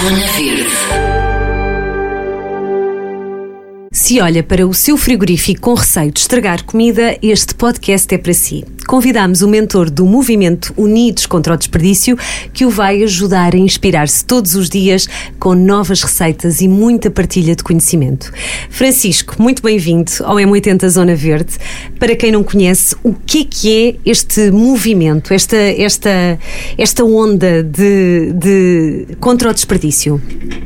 Zona Verde. Se olha para o seu frigorífico com receio de estragar comida, este podcast é para si. Convidamos o mentor do movimento Unidos contra o Desperdício, que o vai ajudar a inspirar-se todos os dias com novas receitas e muita partilha de conhecimento. Francisco, muito bem-vindo ao M80 Zona Verde. Para quem não conhece, o que é que é este movimento, esta, esta, esta onda de, de contra o desperdício?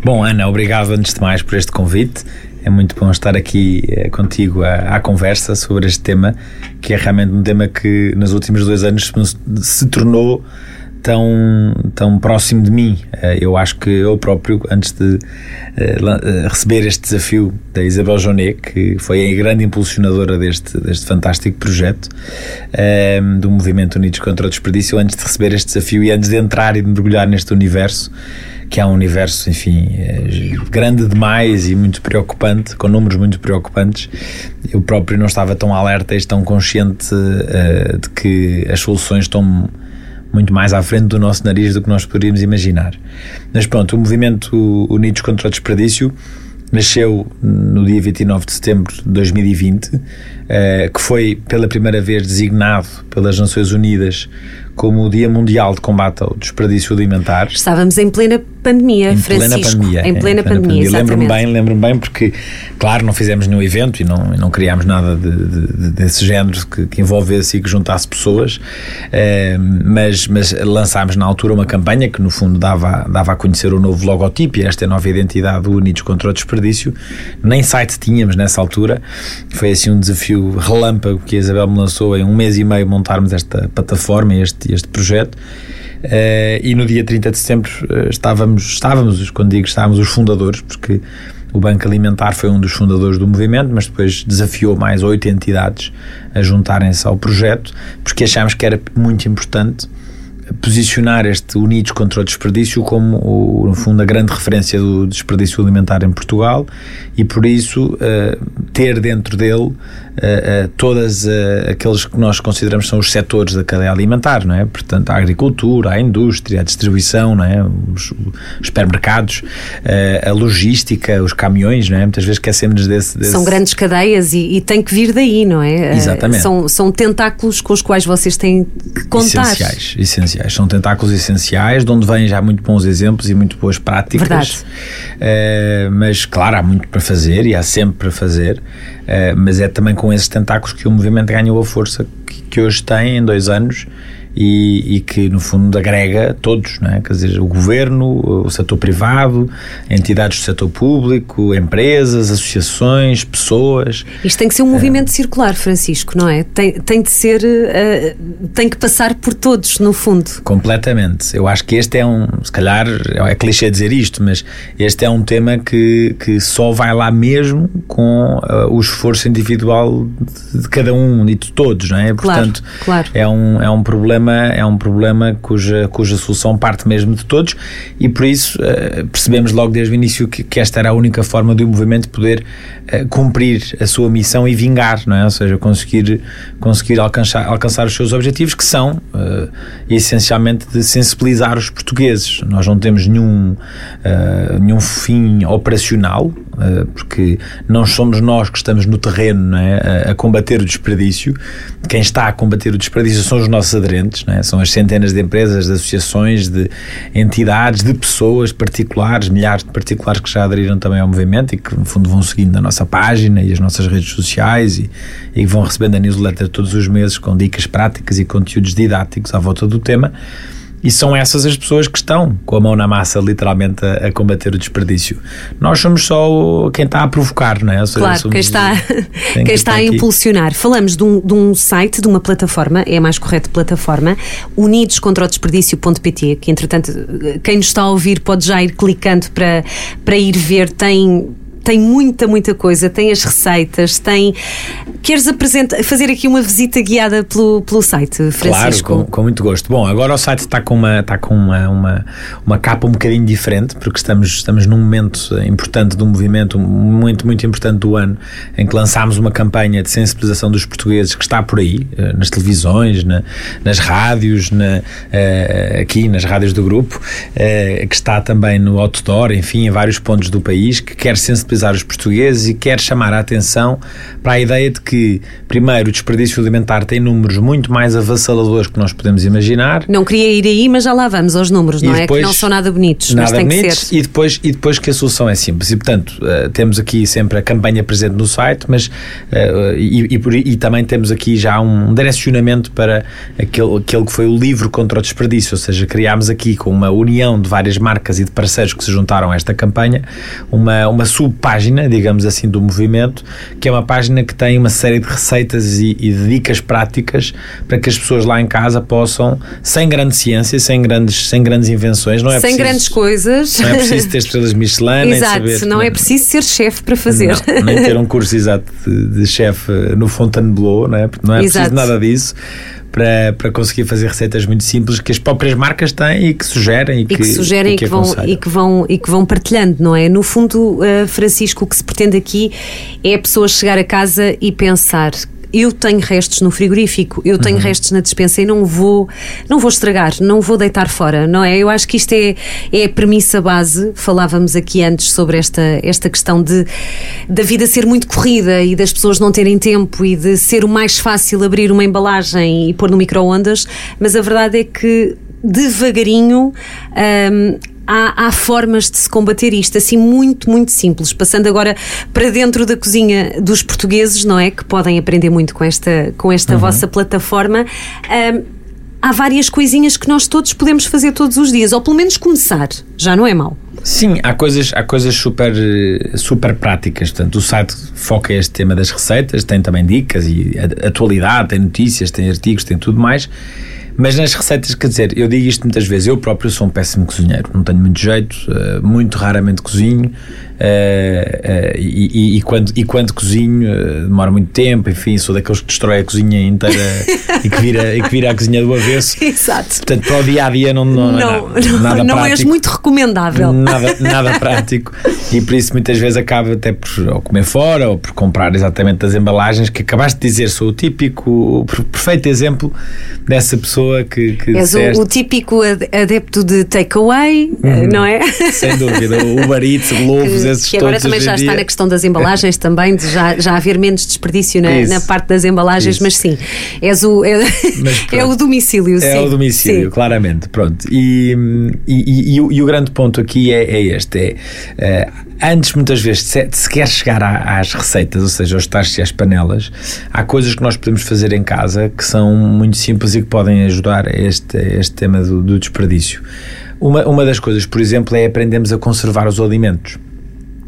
Bom, Ana, obrigado antes de mais por este convite. É muito bom estar aqui eh, contigo à, à, conversa sobre este tema, que é realmente um tema que nos últimos dois anos se, tornou tão, tão próximo de mim. Eh, eu acho que eu próprio, antes de uh, receber este desafio da Isabel Jonet, que foi a grande impulsionadora deste, deste fantástico projeto uh, do Movimento Unidos contra o Desperdício, antes de receber este desafio e antes de entrar e de mergulhar neste universo, que é um universo, enfim, é grande demais e muito preocupante, com números muito preocupantes. Eu próprio não estava tão alerta e tão consciente uh, de que as soluções estão muito mais à frente do nosso nariz do que nós poderíamos imaginar. Mas pronto, o movimento Unidos contra o Desperdício nasceu no dia 29 de setembro de 2020, eh, que foi pela primeira vez designado pelas Nações Unidas como o Dia Mundial de Combate ao Desperdício Alimentar. Estávamos em plena pandemia, em Francisco. Plena pandemia, em plena, em plena pandemia, pandemia. Lembro-me bem, lembro-me bem porque, claro, não fizemos nenhum evento e não, não criámos nada de, de, desse género que, que, envolvesse e que juntasse pessoas, eh, mas, mas lançámos na altura uma campanha que no fundo dava, dava a conhecer o novo logotipo e esta nova identidade do Unidos contra o Desperdício. Nem site tínhamos nessa altura, foi assim um desafio relâmpago que a Isabel me lançou em um mês e meio montarmos esta plataforma, este, este projeto. Uh, e no dia 30 de setembro uh, estávamos, estávamos, quando digo estávamos os fundadores, porque o Banco Alimentar foi um dos fundadores do movimento, mas depois desafiou mais oito entidades a juntarem-se ao projeto, porque achámos que era muito importante posicionar este Unidos contra o Desperdício como, o, no fundo, a grande referência do desperdício alimentar em Portugal e, por isso, uh, ter dentro dele uh, uh, todas aqueles que nós consideramos são os setores da cadeia alimentar, não é? Portanto, a agricultura, a indústria, a distribuição, não é? Os, os supermercados, a logística, os caminhões, não é? Muitas vezes esquecemos desse, desse... São grandes cadeias e, e, tem que vir daí, não é? Exatamente. São, são tentáculos com os quais vocês têm que contar. Essenciais, essenciais essenciais, são tentáculos essenciais, de onde vêm já muito bons exemplos e muito boas práticas. Verdade. Uh, mas, claro, há muito para fazer e há sempre para fazer, uh, mas é também com esses tentáculos que o movimento ganhou a força que, que hoje tem em dois anos e, e, que no fundo agrega todos, não é? quer dizer, o governo, o setor privado, entidades do setor público, empresas, associações, pessoas. Isto tem que ser um movimento é. circular, Francisco, não é? Tem, tem de ser, uh, tem que passar por todos, no fundo. Completamente. Eu acho que este é um, se calhar é clichê dizer isto, mas este é um tema que, que só vai lá mesmo com uh, o esforço individual de, de, cada um e de todos, não é? Portanto, claro, claro. É, um, é um problema problema é um problema cuja, cuja solução parte mesmo de todos e por isso uh, percebemos logo desde o início que, que, esta era a única forma do movimento poder uh, cumprir a sua missão e vingar, não é? Ou seja, conseguir, conseguir alcançar, alcançar os seus objetivos que são uh, essencialmente de sensibilizar os portugueses. Nós não temos nenhum, nenhum fim operacional, porque não somos nós que estamos no terreno é? a, a combater o desperdício. Quem está a combater o desperdício são os nossos aderentes é? são as centenas de empresas, de associações, de entidades, de pessoas particulares, milhares de particulares que já aderiram também ao movimento e que, no fundo, vão seguindo a nossa página e as nossas redes sociais e, e vão recebendo a newsletter todos os meses com dicas práticas e conteúdos didáticos à volta do tema. E são essas as pessoas que estão com a mão na massa, literalmente, a, a combater o desperdício. Nós somos só quem está a provocar, não é? Seja, claro, quem está, quem, quem está a impulsionar. Falamos de um, de um, site, de uma plataforma, é a mais correta plataforma, unidoscontraodesperdício.pt, que entretanto, quem nos está a ouvir pode já ir clicando para, para ir ver, tem tem muita, muita coisa, tem as receitas, tem. Queres apresentar, fazer aqui uma visita guiada pelo, pelo site, Francisco? Claro, com, com muito gosto. Bom, agora o site está com, uma, está com uma, uma, uma capa um bocadinho diferente, porque estamos, estamos num momento importante do movimento, muito, muito importante do ano, em que lançámos uma campanha de sensibilização dos portugueses que está por aí, eh, nas televisões, na, nas rádios, na, eh, aqui nas rádios do grupo, eh, que está também no outdoor, enfim, em vários pontos do país, que quer sensibilizar os portugueses e quer chamar a atenção para a ideia de que, primeiro, o desperdício alimentar tem números muito mais avassaladores que nós podemos imaginar. Não queria ir aí, mas já lá vamos aos números, não depois, é? Que não são nada bonitos, nada mas tem bonitos, que ser. E depois, e depois que a solução é simples. E, portanto, uh, temos aqui sempre a campanha presente no site, mas uh, e, e, e, também temos aqui já um direcionamento para aquele, aquele que foi o livro contra o desperdício, ou seja, criámos aqui com uma união de várias marcas e de parceiros que se juntaram a esta campanha, uma, uma subpágina, digamos assim, do movimento, que é uma página que tem uma série de receitas e, e de dicas práticas para que as pessoas lá em casa possam, sem grande ciência, sem grandes, sem grandes invenções, não é sem preciso, grandes coisas. Não é preciso ter estrelas Michelin, Exato, saber, não é preciso ser chefe para fazer. Não, nem ter um curso exato de, de chefe no Fontainebleau, não é? Não é preciso nada disso para, para conseguir fazer receitas muito simples que as próprias marcas têm e que sugerem e, e que, que, sugerem e que, e que vão e que vão e que vão partilhando, não é? No fundo, uh, Francisco, o que se pretende aqui é a pessoa chegar a casa e pensar eu tenho restos no frigorífico, eu tenho uhum. restos na despensa e não vou, não vou estragar, não vou deitar fora, não é? Eu acho que isto é, é a premissa base. Falávamos aqui antes sobre esta, esta questão de da vida ser muito corrida e das pessoas não terem tempo e de ser o mais fácil abrir uma embalagem e pôr no micro-ondas, mas a verdade é que devagarinho um, há, há, formas de se combater isto, assim, muito, muito simples. Passando agora para dentro da cozinha dos portugueses, não é? Que podem aprender muito com esta, com esta uhum. vossa plataforma. Um, há várias coisinhas que nós todos podemos fazer todos os dias, ou pelo menos começar, já não é mau. Sim, há coisas, há coisas super, super práticas. Portanto, o site foca este tema das receitas, tem também dicas e atualidade, tem notícias, tem artigos, tem tudo mais. Mas nas receitas, quer dizer, eu digo isto muitas vezes, eu próprio sou um péssimo cozinheiro, não tenho muito jeito, uh, muito raramente cozinho, Uh, e, e, e, quando, e quando cozinho uh, demora muito tempo, enfim, sou daqueles que destrói a cozinha inteira e, que vira, e que vira a cozinha do avesso. Exato. Portanto, para o dia a dia não, não, não, nada não prático, és muito recomendável. Nada, nada prático e por isso muitas vezes acaba até por ou comer fora ou por comprar exatamente as embalagens que acabaste de dizer. Sou o típico, o perfeito exemplo dessa pessoa que. que És o, o, típico adepto de takeaway, uhum, não é? Sem dúvida. O Uber Eats, esses que agora também já está na questão das embalagens também, de já, já haver menos desperdício na, na parte das embalagens, Isso. mas sim, és o, é, é o domicílio. É sim. o domicílio, sim. claramente. Pronto. E, e, e, o, e, o, grande ponto aqui é, é este: é, uh, antes, muitas vezes, se, se quer chegar à, às receitas, ou seja, aos tachos e às panelas, há coisas que nós podemos fazer em casa que são muito simples e que podem ajudar a este, a este tema do, do desperdício. Uma, uma das coisas, por exemplo, é aprendermos a conservar os alimentos.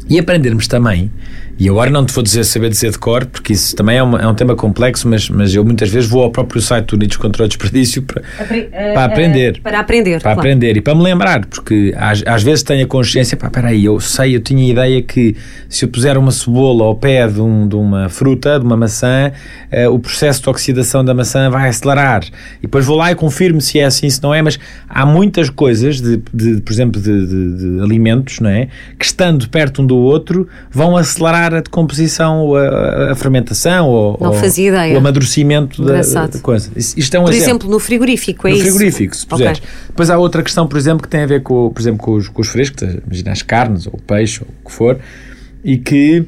E aprendermos também e agora não te vou dizer saber dizer de cor, porque isso também é um, é um tema complexo, mas, mas eu muitas vezes vou ao próprio site do Unidos contra o Desperdício para, Apre para uh, aprender. Para aprender. Para claro. aprender e para me lembrar, porque às, às vezes tenho a consciência, pá, peraí, eu sei, eu tinha a ideia que se eu puser uma cebola ao pé de, um, de uma fruta, de uma maçã, uh, o processo de oxidação da maçã vai acelerar. E depois vou lá e confirmo se é assim, se não é, mas há muitas coisas, de, de por exemplo, de, de, de alimentos, não é? Que estando perto um do outro, vão acelerar a decomposição, a, a fermentação ou, Não fazia ideia. o amadurecimento da, da, coisa. Isto é um por exemplo. exemplo, no frigorífico, é no isso? No frigorífico, se puseres. Okay. Depois há outra questão, por exemplo, que tem a ver com, por exemplo, com os, com os frescos, imagina as carnes ou o peixe ou o que for, e que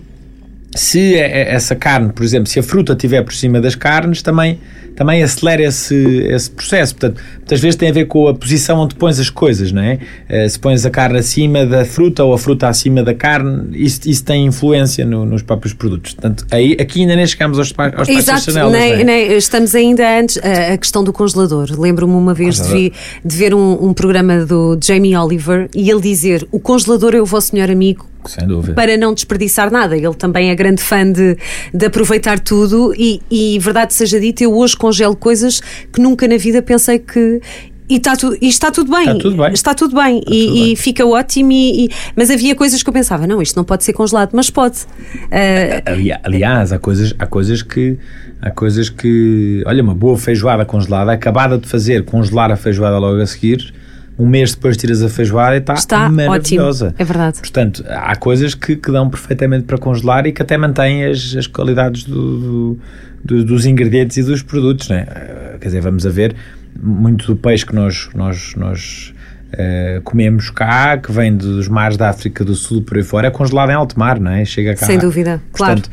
se é, é essa carne, por exemplo, se a fruta estiver por cima das carnes, também também acelera esse, esse processo. Portanto, muitas vezes tem a ver com a posição onde pões as coisas, não é? Uh, se pões a carne acima da fruta ou a fruta acima da carne, isso, isso tem influência no, nos próprios produtos. Portanto, aí, aqui ainda nem chegamos aos, aos Exato, chanelas, nem, é? nem, estamos ainda antes a, a questão do congelador. Lembro-me uma vez de, de, ver um, um programa do Jamie Oliver e ele dizer o congelador é o vosso melhor amigo sem dúvida. Para não desperdiçar nada. Ele também é grande fã de, de aproveitar tudo e, e, verdade seja dita, eu hoje congelo coisas que nunca na vida pensei que E está, tu, e está tudo bem. Está tudo bem. Está tudo bem. Está e, tudo e bem. fica ótimo. E, e- mas havia coisas que eu pensava: não, isto não pode ser congelado, mas pode. Ali- Aliás, há coisas, há coisas que. Há coisas que. Olha, uma boa feijoada congelada, acabada de fazer, congelar a feijoada logo a seguir. Um mês depois tiras a feijoada e está, Está maravilhosa. ótimo, é verdade. Portanto, há coisas que, que dão perfeitamente para congelar e que até mantêm as, as qualidades do- do- do- dos ingredientes e dos produtos. Né? Eh, Quer dizer, vamos a ver, muito do peixe que nós, nós, nós eh, comemos cá, que vem dos mares da África do Sul por aí fora, é congelado em alto mar, não é? Chega cá. Sem dúvida, claro. Portanto,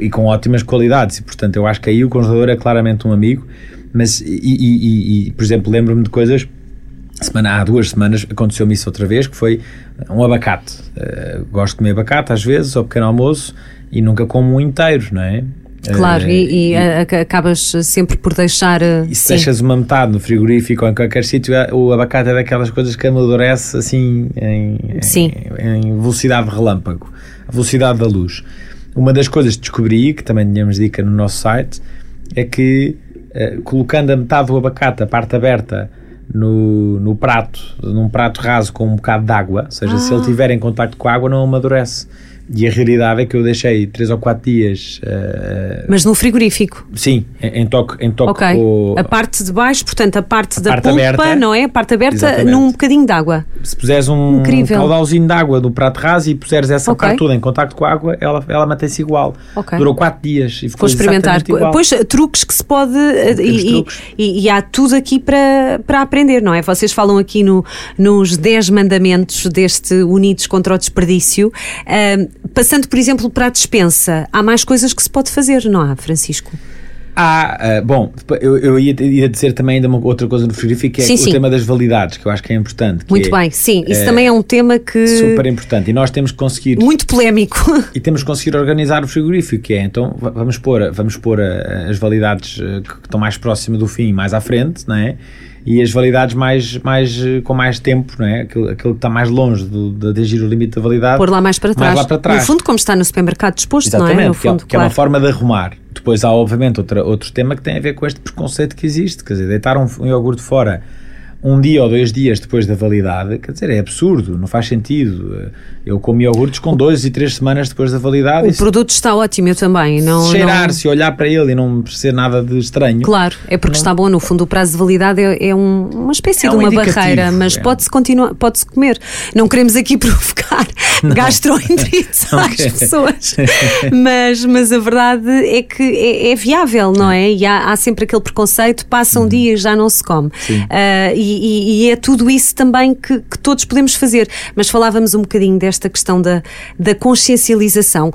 e, e com ótimas qualidades. E, portanto, eu acho que aí o congelador é claramente um amigo. Mas, e- e- e, por exemplo, lembro-me de coisas. Semana, há duas semanas aconteceu-me isso outra vez, que foi um abacate. Eh, gosto de comer abacate às vezes, ao pequeno almoço, e nunca como um inteiro, não é? claro, Eh, e, e a- acabas sempre por deixar. e se sim. deixas uma metade no frigorífico ou em qualquer sítio, o abacate é daquelas coisas que amadurece assim em, em- em velocidade de relâmpago, a velocidade da luz. Uma das coisas que descobri, que também tínhamos dica no nosso site, é que eh, colocando a metade do abacate, a parte aberta, no, no prato, num prato raso com um bocado de água, ou seja, se ele estiver em contacto com a água, não amadurece. E a realidade é que eu deixei 3 ou 4 dias, eh, Mas no frigorífico. sim, em, em toque, em toque Ok. com- A parte de baixo, portanto, a parte da parte polpa, aberta. não é? A parte aberta Exatamente. num bocadinho de água. se puseres um Incrível. caudalzinho de água do prato raso e puseres essa Ok. parte toda em contacto com a água, ela, ela mantém-se igual. Ok. Durou 4 dias e ficou Vou experimentar. igual. Pois, truques que se pode. eh, E, e- e há tudo aqui para, para aprender, não é? Vocês falam aqui no, nos 10 mandamentos deste Unidos contra o Desperdício. Passando, por exemplo, para a dispensa, há mais coisas que se pode fazer, não há, Francisco? Há, ah, bom, eu, eu ia, ia dizer também ainda uma outra coisa no frigorífico, que é Sim, o sim. tema das validades, que eu acho que é importante. que Muito é bem, sim. Isso é também é um tema que. Super importante. E nós temos que conseguir Muito polémico. e temos que conseguir organizar o frigorífico, que é, então va- vamos pôr, vamos por a- as validades eh, que estão mais próximas do fim, mais à frente, não é? E as validades mais, mais, com mais tempo, não é? Aquilo, aquilo que está mais longe do, de atingir o limite da validade. Pôr lá mais para trás. lá para trás. No fundo, como está no supermercado disposto, Exatamente, não é? No que, é, fundo, que é uma claro. forma de arrumar. Depois há, obviamente, outra, outro tema que tem a ver com este preconceito que existe. Quer dizer, deitar um, um iogurte fora um dia ou dois dias depois da validade, quer dizer, é absurdo, não faz sentido. Eu como iogurtes com dois e três semanas depois da validade. O produto está ótimo, eu também. Não, se cheirar, não- se olhar para ele e não ser nada de estranho. Claro, é porque está bom. No fundo, o prazo de validade é, é um- uma espécie É de um uma barreira, mas é. pode-se continuar, pode-se comer. Não queremos aqui provocar gastroenterites Não às quer. pessoas, mas, mas a verdade é que é, é viável, não é? E há, há sempre aquele preconceito: passa Uhum. um dia e já não se come. Ah, e, e- e é tudo isso também que, que todos podemos fazer. Mas falávamos um bocadinho desta questão da, da consciencialização.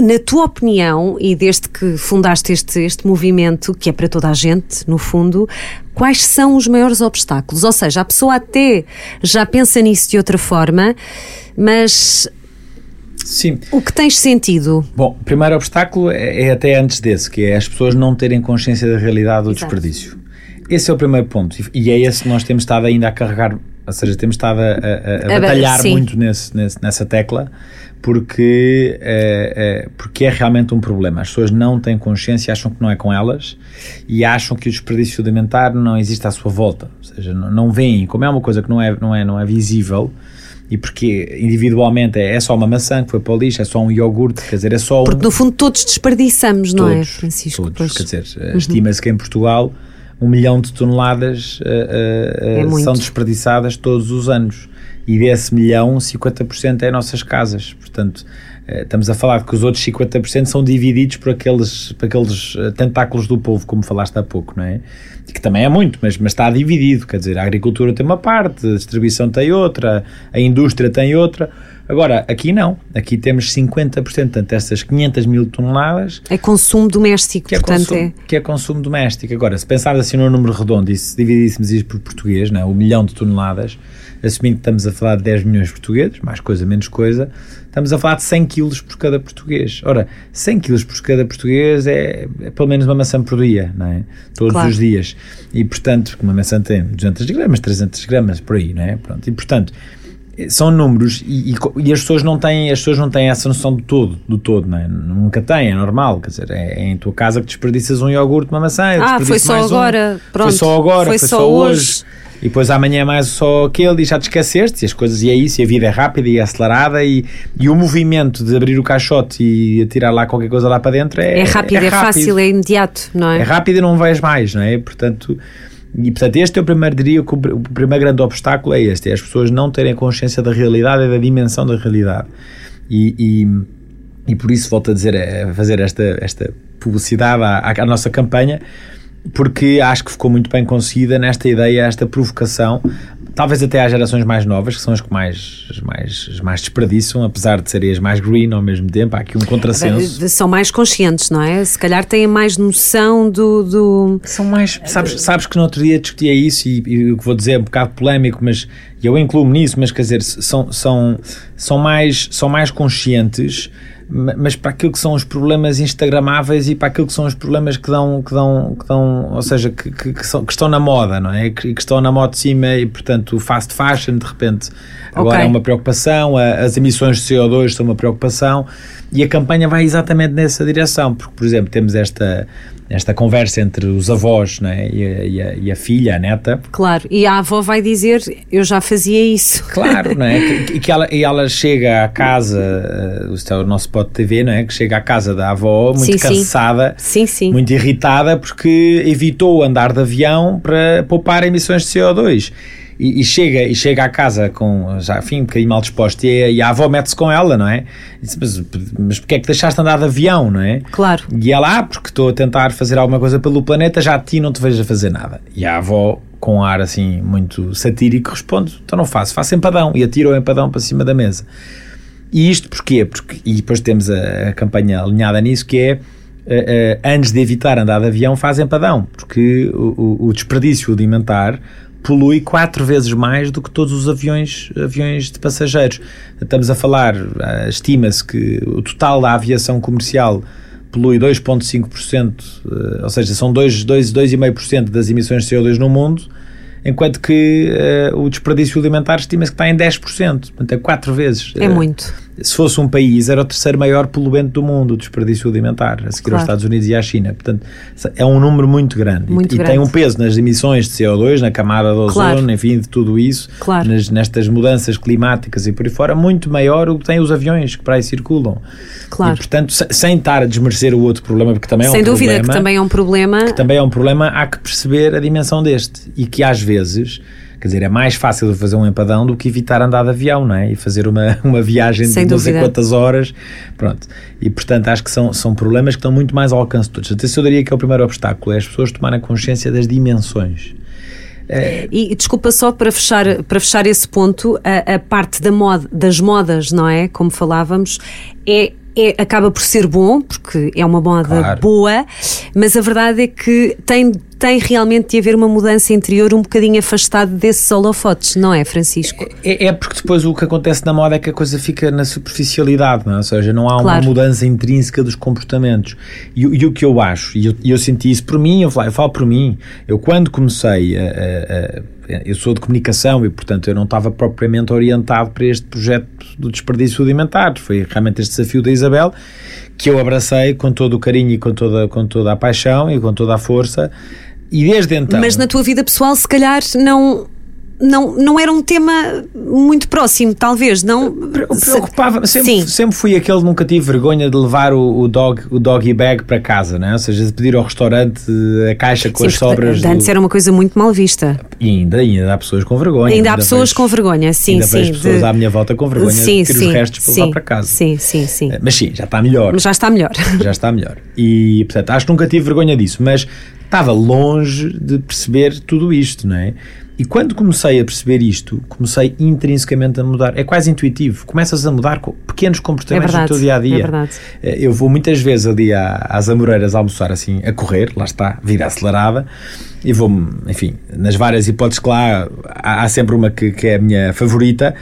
Na tua opinião, e desde que fundaste este, este movimento, que é para toda a gente, no fundo, quais são os maiores obstáculos? Ou seja, a pessoa até já pensa nisso de outra forma, mas Sim. o que tens sentido? Bom, o primeiro obstáculo é, é até antes desse, que é as pessoas não terem consciência da realidade do Exato. desperdício. Esse é o primeiro ponto. E, e é esse que nós temos estado ainda a carregar, ou seja, temos estado a, a- a- a A ba- batalhar sim. muito nesse, nesse- nessa tecla, porque, é, é, porque é realmente um problema. As pessoas não têm consciência, acham que não é com elas e acham que o desperdício alimentar não existe à sua volta. Ou seja, não, não veem, como é uma coisa que não é, não é, não é visível. E porque individualmente é, é só uma maçã que foi para o lixo, é só um iogurte, quer dizer, é só um, Porque no fundo todos desperdiçamos, não é, Todos, Francisco? todos. Pois. Quer dizer, eh, estima-se que em Portugal um milhão de toneladas eh, eh, É são desperdiçadas todos os anos. E desse milhão, 50% é nossas casas. Portanto, estamos a falar que os outros 50% são divididos por aqueles, por aqueles tentáculos do povo, como falaste há pouco, não é? Que também é muito, mas, mas está dividido. Quer dizer, a agricultura tem uma parte, a distribuição tem outra, a indústria tem outra. Agora, aqui não. Aqui temos 50%, portanto, essas 500 mil toneladas É consumo doméstico, que é, portanto consumo, que é consumo doméstico. Agora, se pensarmos assim num número redondo e se dividíssemos isto por português, não é? um milhão de toneladas, assumindo que estamos a falar de 10 milhões de portugueses, mais coisa, menos coisa, estamos a falar de 100 quilos por cada português. Ora, 100 quilos por cada português é, é pelo menos uma maçã por dia, não é? Todos Claro. os dias. E, portanto, porque uma maçã tem 200 gramas, 300 gramas, por aí, não é? Pronto. E, portanto, são números e, e e as pessoas não têm as pessoas não têm essa noção do todo do todo não é? nunca têm é normal quer dizer é, é em tua casa que desperdiças um iogurte uma maçã Ah, foi só mais um. agora, pronto. foi só agora Foi foi, só só, hoje. hoje, e depois amanhã é mais só aquele e já te esqueceste, e as coisas, e é isso, e a vida é rápida e é acelerada, e, e o movimento de abrir o caixote e tirar lá qualquer coisa lá para dentro é, é rápido, é, é fácil, é imediato, não é? É rápido e não vais mais, não é? Portanto, e portanto, este é o primeiro, diria que o primeiro grande obstáculo é este: é as pessoas não terem consciência da realidade e da dimensão da realidade. E, e, e por isso volto a dizer, a fazer esta, esta publicidade à, à nossa campanha, porque acho que ficou muito bem conseguida nesta ideia, esta provocação, talvez até às gerações mais novas, que são as que mais, as mais, as mais desperdiçam, apesar de serem as mais green ao mesmo tempo, há aqui um contrassenso. São mais conscientes, não é? Se calhar têm mais noção do... do... São mais... Sabes, sabes que no outro dia discutia isso e, e o que vou dizer é um bocado polémico, mas eu incluo-me nisso, mas quer dizer, são, são, são, mais, são mais conscientes mas para aquilo que são os problemas instagramáveis e para aquilo que são os problemas que dão, que dão, que dão ou seja, que, que, que, são, que estão na moda, não é? Que, que, estão na moda de cima e, portanto, o fast fashion, de repente, agora okay. é uma preocupação, a, as emissões de CO2 são uma preocupação e a campanha vai exatamente nessa direção, porque, por exemplo, temos esta esta conversa entre os avós né, e, a, e, a, e, a, filha, a neta. Claro, e a avó vai dizer: Eu já fazia isso. Claro, não é? E que ela, e ela chega à casa, uh, isto é o nosso spot TV, não é? Que chega à casa da avó muito sim, cansada, sim. Sim, muito irritada, porque evitou andar de avião para poupar emissões de CO2 e, e, chega, e chega à casa com, já, enfim, um bocadinho mal disposto e, e a avó mete-se com ela, não é? Diz, mas, mas porquê é que deixaste andar de avião, não é? Claro. E ela, ah, porque estou a tentar fazer alguma coisa pelo planeta, já a ti não te vejo a fazer nada. E a avó, com um ar assim muito satírico, responde: então não faço, faço empadão. E atira o empadão para cima da mesa. E isto porquê? Porque, e depois temos a, a campanha alinhada nisso, que é. Antes de evitar andar de avião, faz empadão, porque o, o desperdício alimentar polui quatro vezes mais do que todos os aviões, aviões de passageiros. Estamos a falar, eh, estima-se que o total da aviação comercial polui 2,5%, eh, ou seja, são 2,5% das emissões de CO2 no mundo, enquanto que uh, o desperdício alimentar estima-se que está em 10%, portanto é quatro vezes. É muito se fosse um país, era o terceiro maior poluente do mundo, o desperdício alimentar, a seguir claro. aos Estados Unidos e à China. Portanto, é um número muito grande. Muito e, grande. tem um peso nas emissões de CO2, na camada do ozono, claro. enfim, de tudo isso, claro. nas, nestas mudanças climáticas e por aí fora, muito maior do que tem os aviões que para aí circulam. Claro. E, portanto, sem estar a desmerecer o outro problema, porque também é sem um dúvida problema. que também é um problema. Que também é um problema, há que perceber a dimensão deste. E que às vezes Quer dizer, é mais fácil fazer um empadão do que evitar andar de avião, não é? E fazer uma, uma viagem Sem de não sei quantas horas. Pronto. E, portanto, acho que são, são problemas que estão muito mais ao alcance de todos. Até se eu diria que é o primeiro obstáculo, é as pessoas tomarem consciência das dimensões. É... E desculpa só para fechar, para fechar esse ponto, a, a parte da moda, das modas, não é? Como falávamos, é é, acaba por ser bom, porque é uma moda claro. boa, mas a verdade é que tem, tem realmente de haver uma mudança interior um bocadinho afastado desses holofotes, não é, Francisco? É, é, porque depois o que acontece na moda é que a coisa fica na superficialidade, não é? ou seja, não há claro. uma mudança intrínseca dos comportamentos. E, e o que eu acho, e eu, eu, senti isso por mim, eu falo, eu falo por mim, eu quando comecei a, a, a eu sou de comunicação e, portanto, eu não estava propriamente orientado para este projeto do desperdício alimentar. Foi realmente este desafio da Isabel que eu abracei com todo o carinho e com toda, com toda a paixão e com toda a força. E desde então. Mas na tua vida pessoal, se calhar, não não, não era um tema muito próximo, talvez, não? Preocupava, sempre, sempre fui aquele, nunca tive vergonha de levar o, o, dog, o doggy bag para casa, né? ou seja, de pedir ao restaurante a caixa com Sim, as sobras. Antes do... era uma coisa muito mal vista. E ainda, ainda há pessoas com vergonha. Ainda, ainda há pessoas vejo, com vergonha, sim, ainda sim. Vejo pessoas de... à minha volta com vergonha sim, de pedir sim, os restos para levar para casa. Sim, sim, sim. Mas sim, já está melhor. Mas já está melhor. Já está melhor. E, portanto, acho que nunca tive vergonha disso, mas estava longe de perceber tudo isto, não é? E quando comecei a perceber isto, comecei intrinsecamente a mudar. É quase intuitivo. Começas a mudar pequenos comportamentos é verdade, do teu dia a dia. É verdade. Eh, eu vou muitas vezes ali às Amoreiras almoçar assim, a correr, lá está, vida acelerada, e vou, enfim, nas várias hipóteses que lá há, há sempre uma que, que é a minha favorita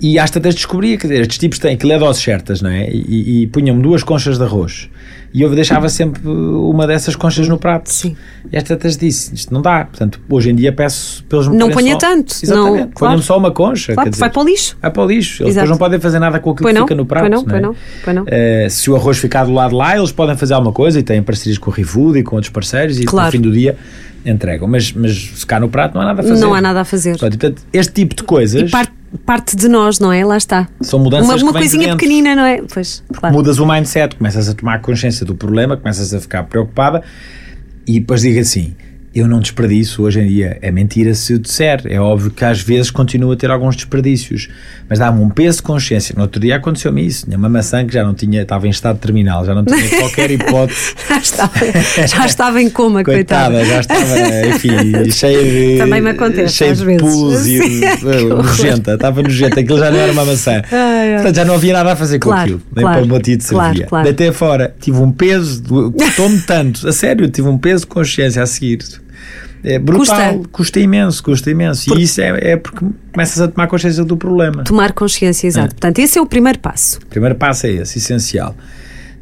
e às tantas descobria, quer dizer, estes tipos têm que ler doses certas, não é? E, e punham-me duas conchas de arroz. E eu deixava sempre uma dessas conchas no prato. Sim. E às tantas disse, isto não dá. Portanto, hoje em dia peço pelos Não ponha só, tanto. Exatamente. Não, claro. só uma concha. Claro, dizer, vai para o lixo. Vai para o lixo. Eles Exato. depois não podem fazer nada com aquilo que fica no prato. Pois não, não, é? não, pois não. Uh, se o arroz ficar do lado lá, eles podem fazer alguma coisa e têm parcerias com o ReFood e com outros parceiros e claro. no fim do dia entregam. Mas, mas se cá no prato não há nada a fazer. Não há nada a fazer. Portanto, este tipo de coisas. E parte, parte de nós, não é? Lá está. São mudanças Uma, uma de coisinha pequenina, não é? Pois, claro. Mudas o mindset, começas a tomar consciência do problema, começas a ficar preocupada e depois diga assim. Eu não desperdiço hoje em dia. É mentira se eu disser. É óbvio que às vezes continuo a ter alguns desperdícios. Mas dá-me um peso de consciência. No outro dia aconteceu-me isso. Tinha uma maçã que já não tinha, estava em estado terminal, já não tinha qualquer hipótese. Já estava, já estava em coma, Coitada, coitada. já estava, enfim, cheia de. Também me acontece, cheia às de pus e horror. nojenta. Estava nojenta. Aquilo já não era uma maçã. Ai, ai. Portanto, já não havia nada a fazer com Claro, aquilo. Nem claro, para o batido claro, servia. claro. Deitei fora. Tive um peso, custou-me tanto. A sério, tive um peso de consciência a seguir. É brutal, Custa. custa, imenso, custa imenso. E isso é, é porque começas a tomar consciência do problema. Tomar consciência, exato. Portanto, esse é o primeiro passo. O primeiro passo é esse, essencial.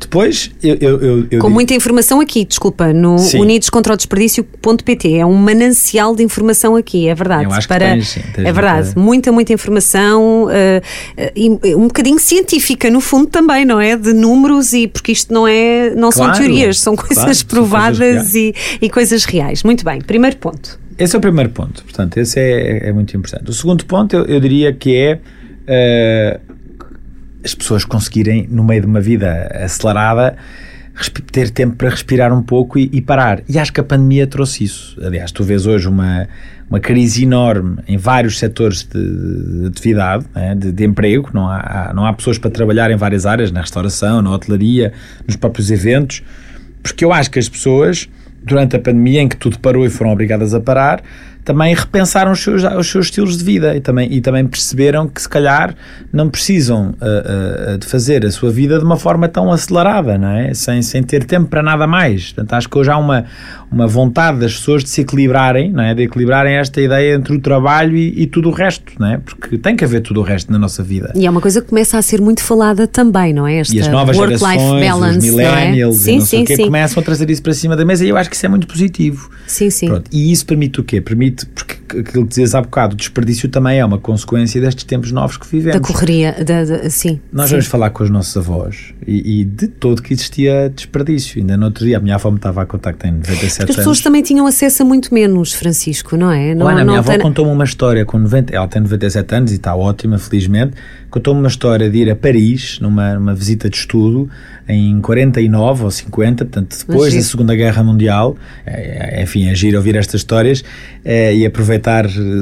Depois, eu, eu, eu, Com digo- muita informação aqui, desculpa, no Sim. unidoscontraodesperdício.pt. É um manancial de informação aqui, é verdade. Eu acho que para, tens, sim, tens é verdade, muita- muita, muita informação eh, e um bocadinho científica, no fundo, também, não é? De números e porque isto não é, não Claro, são teorias, são claro, coisas são provadas coisas e, e coisas reais. Muito bem, primeiro ponto. Esse é o primeiro ponto, portanto, esse é, é muito importante. O segundo ponto, eu, eu diria que é eh, as pessoas conseguirem, no meio de uma vida acelerada, ter tempo para respirar um pouco e, e parar. E acho que a pandemia trouxe isso. Aliás, tu vês hoje uma, uma crise enorme em vários setores de, de atividade, né, de, de emprego. Não há- não há pessoas para trabalhar em várias áreas, na restauração, na hotelaria, nos próprios eventos, porque eu acho que as pessoas, durante a pandemia, em que tudo parou e foram obrigadas a parar, também repensaram os seus, os seus estilos de vida e também, e também perceberam que se calhar não precisam ah, ah, de fazer a sua vida de uma forma tão acelerada, não é? Sem, sem ter tempo para nada mais. Portanto, acho que hoje há uma, uma vontade das pessoas de se equilibrarem, não é? De equilibrarem esta ideia entre o trabalho e, e tudo o resto, não é? Porque tem que haver tudo o resto na nossa vida. E é uma coisa que começa a ser muito falada também, não é? Esta E as novas work-life gerações, balance, os millennials, não é? e Sim, não sei sim, o quê, sim. começam a trazer isso para cima da mesa e eu acho que isso é muito positivo. Sim, sim. Pronto, e isso permite o quê? Permite, porque aquilo que dizias há bocado, o desperdício também é uma consequência destes tempos novos que vivemos. Da correria, da, da- sim. Nós sim. vamos falar com os nossos avós e, e de todo que existia desperdício. Ainda no outro dia a minha avó me estava a contar que tem 97 As anos. pessoas também tinham acesso a muito menos, Francisco, não é? Não, Olha, a minha avó tem- contou-me uma história com 90, ela tem 97 anos e está ótima, felizmente. Contou-me uma história de ir a Paris numa, numa visita de estudo em 49 ou 50, portanto, depois giro. da Segunda Guerra Mundial. É, é, enfim, é giro ouvir estas histórias é, e aproveitar,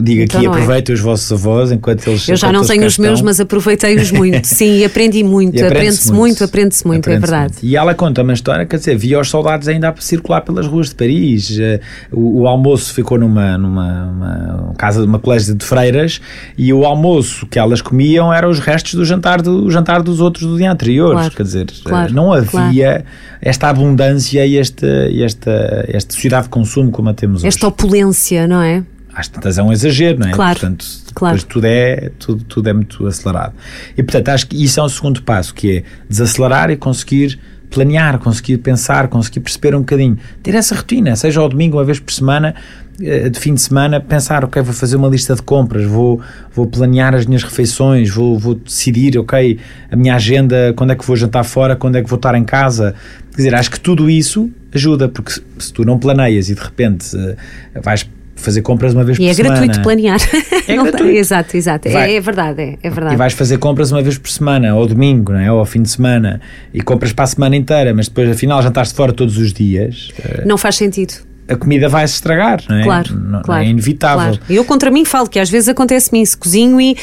diga Então aqui, não é. aproveitem os vossos avós enquanto eles Eu já não tenho os meus, mas aproveitei-os muito. Sim, e aprendi muito. Aprende-se muito, aprende-se muito, é Aprende-se verdade. muito. E ela conta uma história, quer dizer, via os soldados ainda a circular pelas ruas de Paris. eh, O, o almoço ficou numa, numa uma casa de uma colégio de freiras e o almoço que elas comiam eram os restos do jantar, do, jantar dos outros do dia anterior. Claro, Quer dizer, claro, eh, não havia esta abundância e esta, esta, esta sociedade de consumo como a temos hoje. Esta opulência, não é? Às tantas é um exagero, não é? Claro, Portanto, claro. depois tudo é, tudo, tudo é muito acelerado. E portanto, acho que isso é um segundo passo, que é desacelerar e conseguir planear, conseguir pensar, conseguir perceber um bocadinho, ter essa rotina, seja ao domingo, uma vez por semana, eh, de fim de semana, pensar, ok, vou fazer uma lista de compras, vou, vou planear as minhas refeições, vou, vou decidir, ok, a minha agenda, quando é que vou jantar fora, quando é que vou estar em casa. Quer dizer, acho que tudo isso ajuda, porque se, tu não planeias e de repente eh, vais fazer compras uma vez E por é semana. gratuito planear. É Não- gratuito. Exato, exato. É, é verdade, é, é E verdade. vais fazer compras uma vez por semana, ou domingo, não é? ou ao fim de semana, e compras para a semana inteira, mas depois afinal jantaste fora todos os dias, eh, Não faz sentido. a comida vai se estragar, não é? Claro, Não- claro. É inevitável. claro. Eu contra mim falo que às vezes acontece-me isso, cozinho e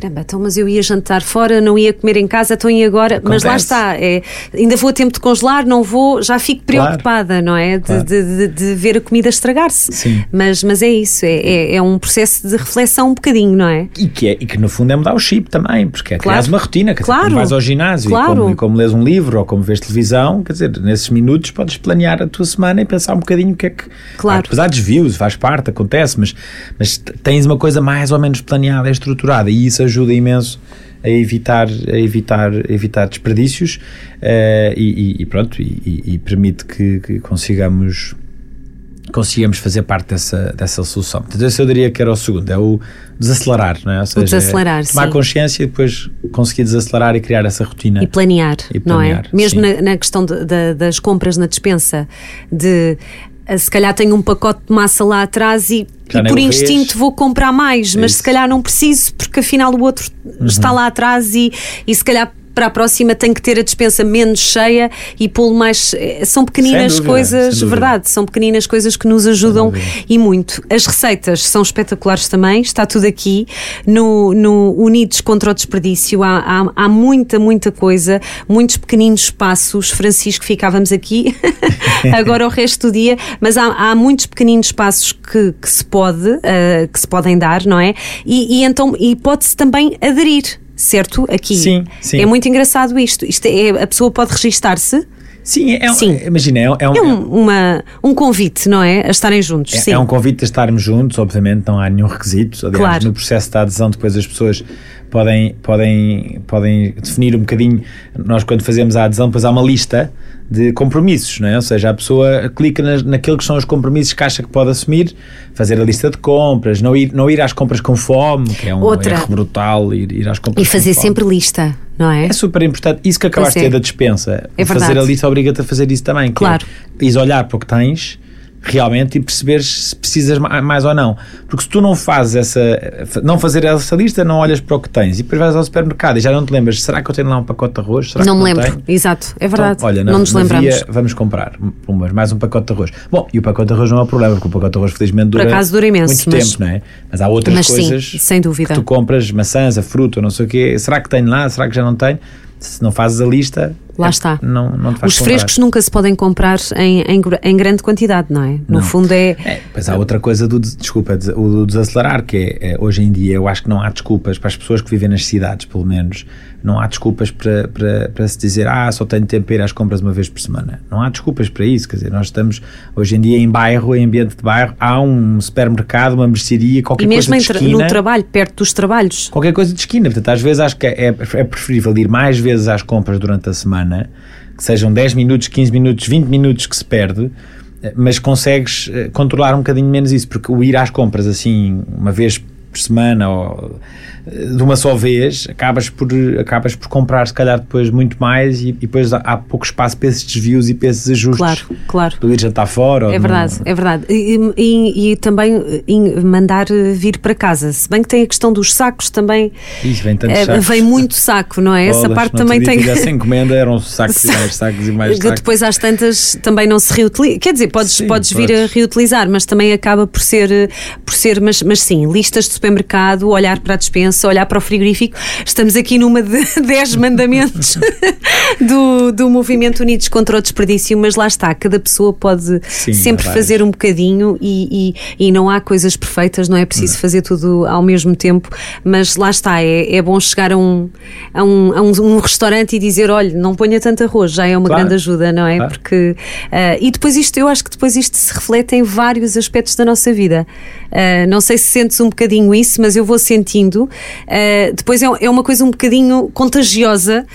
caramba, então mas eu ia jantar fora, não ia comer em casa, então e agora? Mas lá Acontece. está, é, ainda vou a tempo de congelar, não vou, já fico Claro. preocupada, não é? De, Claro. de, de- de ver a comida estragar-se. Mas, mas é isso, é, é, é um processo de reflexão um bocadinho, não é? E que, é, e que no fundo é mudar o chip também, porque é Claro. uma rotina, quer Claro. dizer, como vais ao ginásio Claro. e, como, e como lês um livro ou como vês televisão, quer dizer, nesses minutos podes planear a tua semana e pensar um bocadinho o que é que. Claro. Ah, depois há desvios, faz parte, acontece, mas, mas tens uma coisa mais ou menos planeada, estruturada e isso ajuda imenso a evitar, a evitar, a evitar desperdícios eh, e, e- pronto, e, e- permite que, que consigamos consigamos fazer parte dessa, dessa solução. Portanto, esse eu diria que era o segundo, é o desacelerar, não é? Ou seja, desacelerar, é tomar sim. consciência e depois conseguir desacelerar e criar essa rotina. E planear, E não é? planear, Mesmo na, na questão de- da- das compras na despensa, de se calhar tenho um pacote de massa lá atrás e, e por o vês. instinto vou comprar mais, mas Isso. se calhar não preciso porque afinal o outro está lá atrás e, e se calhar para a próxima tenho que ter a despensa menos cheia e pô-lo mais. eh, São pequeninas dúvida, coisas, verdade, são pequeninas coisas que nos ajudam e muito. As receitas são espetaculares também, está tudo aqui no, no Unidos contra o Desperdício. Há, há, há muita, muita coisa, muitos pequeninos espaços. Francisco, ficávamos aqui agora o resto do dia, mas há, há muitos pequeninos passos que, que se pode, eh, que se podem dar, não é? E, e então, e pode-se também aderir. Certo? Aqui. Sim, sim. É muito engraçado isto. isto é, a pessoa pode registar-se. Sim, é, um- Sim. imagina, é, um- é um, É um, uma, um convite, não é? A estarem juntos. É, sim. é um convite a estarmos juntos, obviamente não há nenhum requisito. Aliás, Claro. no processo da adesão, depois as pessoas podem, podem, podem definir um bocadinho. Nós, quando fazemos a adesão, depois há uma lista de compromissos, não é? Ou seja, a pessoa clica nas, naquilo que são os compromissos que acha que pode assumir, fazer a lista de compras, não ir, não ir às compras com fome, que é um Outra. erro brutal, ir, ir às compras E fazer com sempre lista, não é? É super importante. Isso que acabaste de é. ter da dispensa, É fazer a lista obriga-te a fazer isso também. que Claro. É, ires olhar para o que tens realmente e perceberes se precisas ma- mais ou não. Porque se tu não fazes essa, não fazer essa lista, não olhas para o que tens e depois vais ao supermercado e já não te lembras, será que eu tenho lá um pacote de arroz? Será não me lembro. tenho? Exato, é verdade. Então, olha, na- não nos lembramos. via, vamos comprar mais um pacote de arroz. Bom, e o pacote de arroz não é o problema, porque o pacote de arroz felizmente dura, acaso dura imenso, muito mas- tempo, não é? Mas há outras Mas sim, coisas sem dúvida. que tu compras, maçãs, a fruta, não sei o quê. Será que tenho lá? Será que já não tenho? Se não fazes a lista, Lá é- está. Não, não Os comprar. frescos nunca se podem comprar em, em, em grande quantidade, não é? No Não. fundo é. É, pois há outra coisa do, des- desculpa, des- o do desacelerar, que é, é, hoje em dia eu acho que não há desculpas para as pessoas que vivem nas cidades, pelo menos, não há desculpas para, para, para se dizer, ah, só tenho tempo para ir às compras uma vez por semana. Não há desculpas para isso, quer dizer, nós estamos hoje em dia em bairro, em ambiente de bairro, há um supermercado, uma mercearia, qualquer E mesmo coisa de esquina. no trabalho, perto dos trabalhos. qualquer coisa de esquina. Portanto, às vezes acho que é, é preferível ir mais vezes às compras durante a semana, que sejam 10 minutos, 15 minutos, 20 minutos que se perde, eh, mas consegues eh, controlar um bocadinho menos isso, porque o ir às compras assim, uma vez por semana ou eh, de uma só vez, acabas por, acabas por comprar se calhar depois muito mais e, e depois há, há pouco espaço para esses desvios e para esses ajustes. Claro, claro. Do ir jantar fora. É de verdade, não- é verdade. E, e- e também eh, em- mandar eh, vir para casa. Se bem que tem a questão dos sacos também. Ixi, vem tantos sacos. vem muito saco, não é? Essa Bolas, parte no outro também tem. fizesse encomenda, eram sacos e mais sacos e mais sacos. depois às tantas também não se reutiliza. Quer dizer, podes, Sim, podes vir podes. a reutilizar, mas também acaba por ser, por ser mas, mas sim, listas de supermercado, olhar para a despensa, olhar para o frigorífico. Estamos aqui numa de 10 mandamentos do, do movimento Unidos contra o Desperdício, mas lá está, cada pessoa pode Sim, sempre fazer um bocadinho e, e, e não há coisas perfeitas, não é preciso fazer tudo ao mesmo tempo, mas lá está, é, é bom chegar a um, a, um, a um, um restaurante e dizer, olha, não ponha tanto arroz, já é uma Claro. grande ajuda, não é? Claro. Porque ah, e depois isto, eu acho que depois isto se reflete em vários aspectos da nossa vida. Ah, não sei se sentes um bocadinho isso, mas eu vou sentindo. Ah, depois é, é uma coisa um bocadinho contagiosa,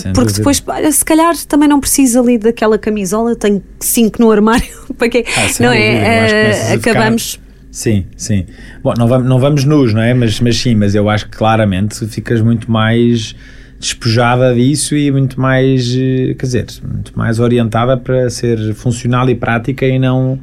Sem porque dúvida. depois, olha, se calhar também não preciso ali daquela camisola, tenho cinco no armário, para quê? Ah, não é? ficar- acabamos. Sim, sim. Bom, não vamos, não vamos nus, não é? Mas, mas sim, mas eu acho que claramente ficas muito mais despojada disso e muito mais, eh, quer dizer, muito mais orientada para ser funcional e prática e não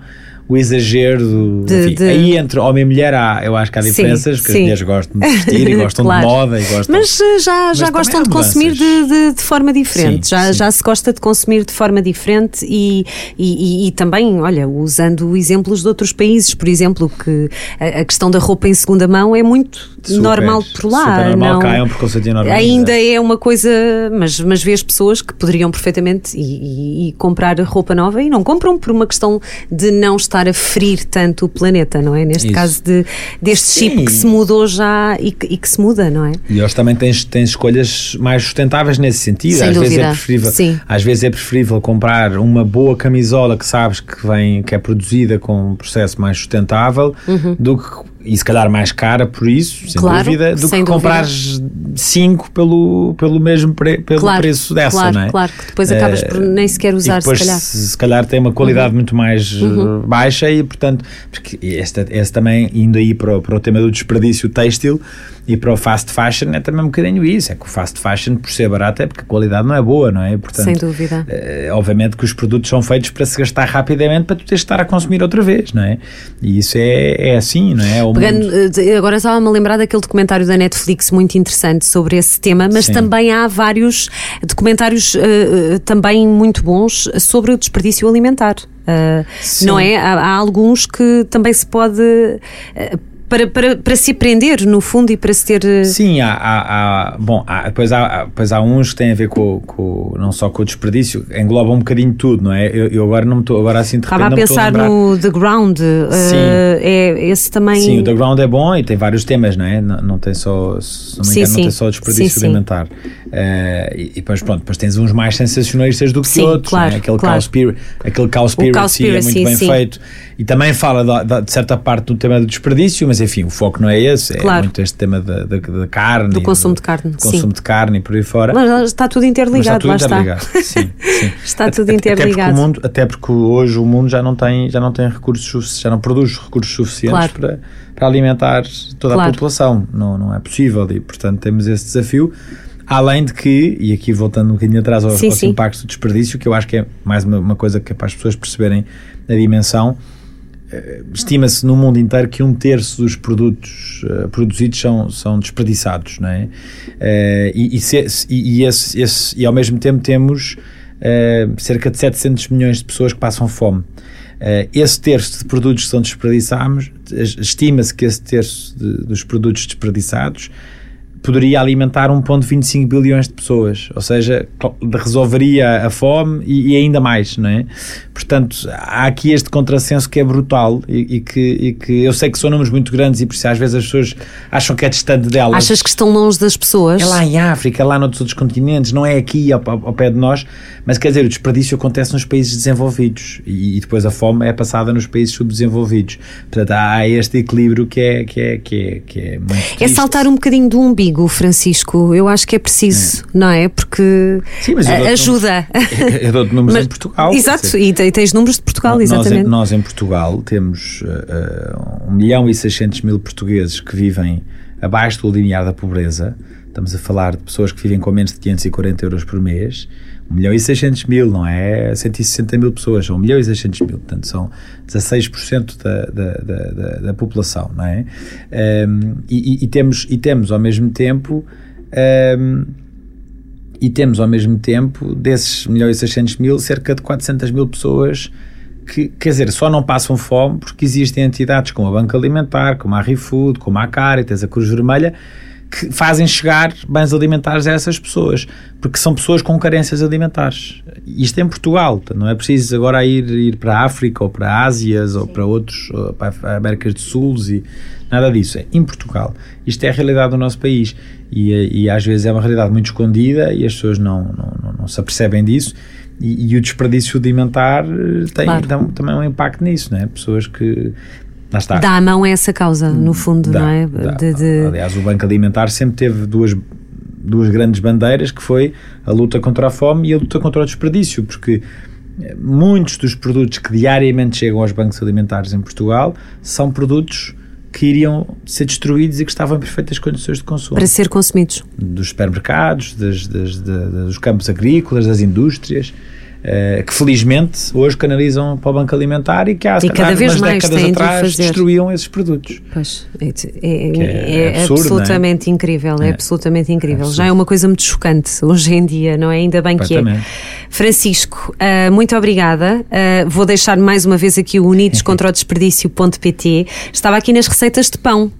o exagero do, De- enfim, de- aí entre homem e mulher há, eu acho que há Sim, diferenças porque sim. as mulheres gostam de vestir e gostam Claro. de moda e gostam Mas eh, já, Mas já gostam de consumir de, de, de forma diferente. Sim, já, sim. já se gosta de consumir de forma diferente e, e, e- e também, olha, usando exemplos de outros países, por exemplo, que a, a questão da roupa em segunda mão é muito Super, normal por lá. normal, não, cá é um preconceito enorme. Ainda é uma coisa, mas, mas vês pessoas que poderiam perfeitamente e, e- e comprar roupa nova e não compram por uma questão de não estar a ferir tanto o planeta, não é? Neste Isso. caso de, deste chip Sim. que se mudou já e que, e que se muda, não é? E eles também tens, tens escolhas mais sustentáveis nesse sentido. Sem às vezes é preferível, sim. às vezes é preferível comprar uma boa camisola que sabes que vem que é produzida com um processo mais sustentável Uhum. do que e se calhar mais cara por isso, sem Claro, dúvida, do sem que comprares 5 pelo, pelo mesmo pre- pelo Claro, preço dessa, claro, não é? claro, que depois acabas Eh, por nem sequer usar, depois, se calhar. Se, se calhar tem uma qualidade muito mais eh, baixa e, portanto, porque este, este também, indo aí para o, para o tema do desperdício têxtil e para o fast fashion, é também um bocadinho isso. É que o fast fashion, por ser barato, é porque a qualidade não é boa, não é? Portanto, Sem dúvida. eh, obviamente que os produtos são feitos para se gastar rapidamente para tu teres de estar a consumir outra vez, não é? E isso é, é assim, não é? É o Pegando, mundo. eh, agora estava-me a lembrar daquele documentário da Netflix muito interessante sobre esse tema, mas Sim. também há vários documentários eh, também muito bons sobre o desperdício alimentar. Sim. não é? Há, há alguns que também se pode. eh, para, para, para se aprender, no fundo, e para se ter. eh, Sim, há, há, há- bom, há, depois, há, depois há uns que têm a ver com, com não só com o desperdício, englobam um bocadinho tudo, não é? Eu, eu agora não me estou, agora assim de Estava a repente me estou pensar lembrar. no The Ground. eh, é, esse também. Sim, o The Ground é bom e tem vários temas, não é? Não, não tem só, se não me Sim, engano, sim. não tem só desperdício Sim, sim. alimentar. Eh, e, e depois, pronto, depois tens uns mais sensacionalistas do que Sim, outros, claro, não é? Aquele claro. Cowspiracy, aquele Cowspiracy, é muito bem sim. feito e também fala da- de certa parte do tema do desperdício, mas enfim, o foco não é esse, é Claro. muito este tema da, da, da carne, Do consumo de carne, do consumo sim. de carne e por aí fora. Mas está tudo Mas interligado, tudo está. interligado. Sim, sim. Está tudo até- Até interligado. porque, o mundo, até porque hoje o mundo já não tem, já não tem recursos, já não produz recursos suficientes Claro. para, para alimentar toda Claro. a população. Não, não é possível e, portanto, temos esse desafio. Além de que, e aqui voltando um bocadinho atrás aos, Sim, aos impactos do desperdício, que eu acho que é mais uma, uma coisa que é para as pessoas perceberem a dimensão, estima-se no mundo inteiro que um terço dos produtos eh, produzidos são, são desperdiçados, não é? Eh, e, e, se- e, esse, esse- e ao mesmo tempo temos eh, cerca de 700 milhões de pessoas que passam fome. Eh, esse terço de produtos são desperdiçados, estima-se que esse terço de- dos produtos desperdiçados poderia alimentar 1,25 bilhões de pessoas, ou seja, resolveria a fome e, e ainda mais, não é? Portanto, há aqui este contrassenso que é brutal e, e que, e que eu sei que são números muito grandes e por isso às vezes as pessoas acham que é distante delas. Achas que estão longe das pessoas? É lá em África, é lá noutros outros continentes, não é aqui ao, ao- pé de nós, mas quer dizer, o desperdício acontece nos países desenvolvidos e, depois a fome é passada nos países subdesenvolvidos. Portanto, há este equilíbrio que é, que é, que é, que é muito É triste. saltar um bocadinho do umbigo, Francisco. Eu acho que é preciso, não é? Porque Sim, eh, ajuda. números- Eu dou-te números Mas- em Portugal. Exato, e te- tens números de Portugal, nós, em, exatamente. nós em Portugal temos uh, 1 milhão e 600 mil portugueses que vivem abaixo do limiar da pobreza. Estamos a falar de pessoas que vivem com menos de 540 euros por mês. 1 milhão e 600 mil, não é 160 mil pessoas, são 1 milhão e 600 mil, portanto são 16% da, da, da, da, população, não é? Um, e- e temos, e temos ao mesmo tempo um, e temos ao mesmo tempo, desses 1 milhão e 600 mil, cerca de 400 mil pessoas que, quer dizer, só não passam fome porque existem entidades como a Banca Alimentar, como a ReFood, como a Caritas, a Cruz Vermelha, que fazem chegar bens alimentares a essas pessoas, porque são pessoas com carências alimentares. Isto é em Portugal, não é preciso agora ir, ir para a África ou para a Ásia ou para outros, ou para a Américas do Sul e nada disso. É em Portugal. Isto é a realidade do nosso país e, e às vezes é uma realidade muito escondida e as pessoas não, não, não, não se apercebem disso. E, e o desperdício alimentar eh, tem Claro. tam- também um impacto nisso, não é? Pessoas que. Lá está. Dá a mão a essa causa, no fundo, Dá, não é? De- de- Aliás, o Banco Alimentar sempre teve duas, duas grandes bandeiras, que foi a luta contra a fome e a luta contra o desperdício, porque eh, muitos dos produtos que diariamente chegam aos bancos alimentares em Portugal são produtos que iriam ser destruídos e que estavam em perfeitas condições de consumo. para ser consumidos. Dos supermercados, das- das- da- dos campos agrícolas, das indústrias, eh, que felizmente hoje canalizam para o Banco Alimentar e que há E cada calhar, vez mais décadas de atrás fazer. destruíam esses produtos. Pois, é, é- é- é é absurdo, absolutamente incrível, é, É. absolutamente incrível. Já é uma coisa muito chocante hoje em dia, não é? Ainda bem que é. Francisco, ah, muito obrigada. Ah, vou deixar mais uma vez aqui o Unidos contra o Desperdício.pt. Estava aqui nas receitas de pão.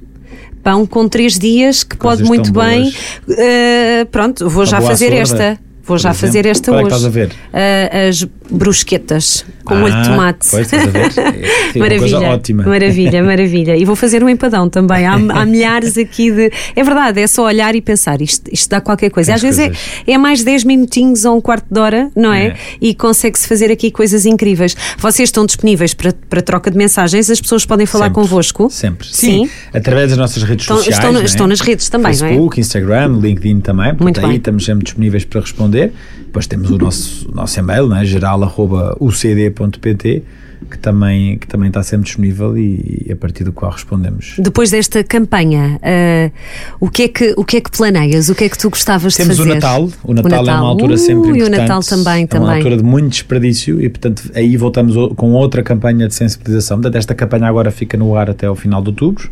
Pão com três dias que Coisas pode muito bem. Ah, pronto, vou já fazer sorda. esta. Vou já exemplo. fazer esta Qual é hoje. que estás a ver? Ah, as brusquetas com Ah, molho de tomate. Pois, estás a ver? Sim, uma maravilha, coisa ótima. maravilha, maravilha. E vou fazer um empadão também. Há, há milhares aqui de. É verdade, é só olhar e pensar, isto, isto dá qualquer coisa. Às vezes é, é mais 10 minutinhos ou um quarto de hora, não é? É. E consegue-se fazer aqui coisas incríveis. Vocês estão disponíveis para, para troca de mensagens, as pessoas podem falar Sempre, convosco. Sempre. Sim. Sim. Através das nossas redes Estão- sociais. estão é? estão nas redes também, não é? Facebook, Instagram, LinkedIn também. Portanto, Muito aí bem. estamos sempre disponíveis para responder. Depois temos o nosso, nosso e-mail, não é? geral.ucd.pt, que também, que também está sempre disponível e, e a partir do qual respondemos. Depois desta campanha, ah, o, que é que, o que é que planeias? O que é que tu gostavas Temos de o fazer? Natal. O Natal, é uma altura Uh, sempre E o importante. Natal também, É uma altura de muito desperdício e, portanto, aí voltamos o- com outra campanha de sensibilização. Portanto, esta campanha agora fica no ar até ao final de outubro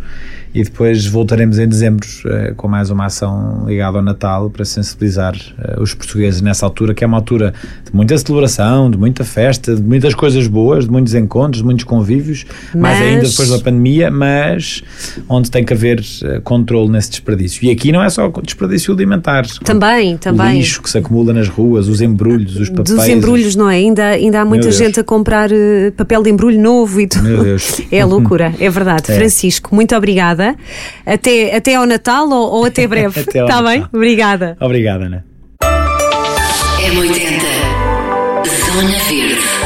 e depois voltaremos em dezembro eh, com mais uma ação ligada ao Natal para sensibilizar eh, os portugueses nessa altura, que é uma altura de muita celebração, de muita festa, de muitas coisas boas, de muitos encontros, de muitos convívios, mais Mas- ainda depois da pandemia, mas onde tem que haver eh, controle nesse desperdício. E aqui não é só desperdício alimentar. Também, O também. lixo que se acumula nas ruas, os embrulhos, os papéis. Dos embrulhos, não é? Ainda, ainda há muita gente a comprar papel de embrulho novo e tudo. Meu Deus. É loucura, é verdade. É. Francisco, muito obrigada. Até, até ao Natal ou, ou até breve. Até ao Está bem? Obrigada. Obrigado, Ana. M80 Zona Verde